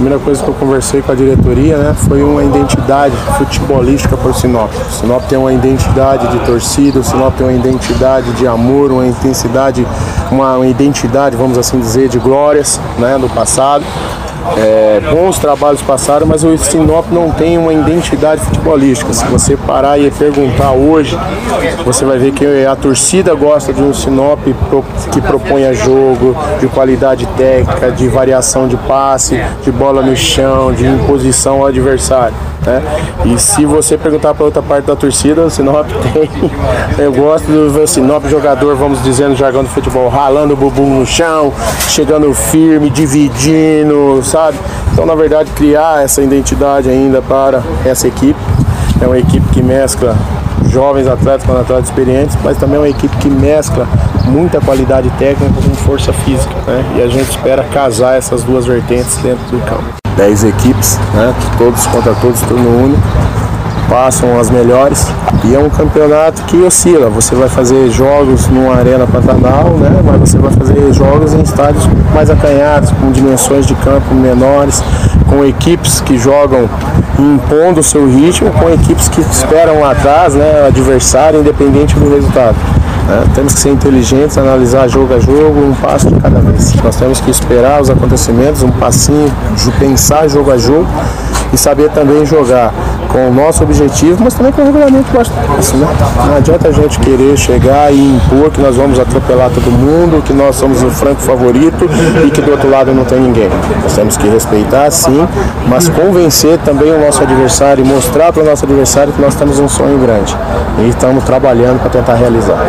A primeira coisa que eu conversei com a diretoria né, foi uma identidade futebolística para o Sinop. O Sinop tem uma identidade de torcida, o Sinop tem uma identidade de amor, uma intensidade, uma, uma identidade, vamos assim dizer, de glórias né, do passado. É, bons trabalhos passaram, mas o Sinop não tem uma identidade futebolística. Se você parar e perguntar hoje, você vai ver que a torcida gosta de um Sinop que proponha jogo, de qualidade técnica, de variação de passe, de bola no chão, de imposição ao adversário. Né? E se você perguntar para outra parte da torcida, o Sinop tem. Eu gosto do ver o Sinop jogador, vamos dizer no jargão do futebol, ralando o bumbum no chão, chegando firme, dividindo, sabe? Então, na verdade, criar essa identidade ainda para essa equipe. É uma equipe que mescla jovens atletas com atletas experientes, mas também é uma equipe que mescla muita qualidade técnica com força física, né? E a gente espera casar essas duas vertentes dentro do campo. 10 equipes, né? Todos contra todos, turno único. Passam as melhores e é um campeonato que oscila. Você vai fazer jogos numa arena Pantanal, né? Mas você vai fazer jogos em estádios mais acanhados, com dimensões de campo menores, com equipes que jogam impondo o seu ritmo, com equipes que esperam atrás, né? O adversário, independente do resultado. Né? Temos que ser inteligentes, analisar jogo a jogo, um passo de cada vez. Nós temos que esperar os acontecimentos, um passinho, pensar jogo a jogo e saber também jogar com o nosso objetivo, mas também com o regulamento disso, né? Não adianta a gente querer chegar e impor que nós vamos atropelar todo mundo, que nós somos o franco favorito e que do outro lado não tem ninguém. Nós temos que respeitar, sim, mas convencer também o nosso adversário e mostrar para o nosso adversário que nós temos um sonho grande e estamos trabalhando para tentar realizar.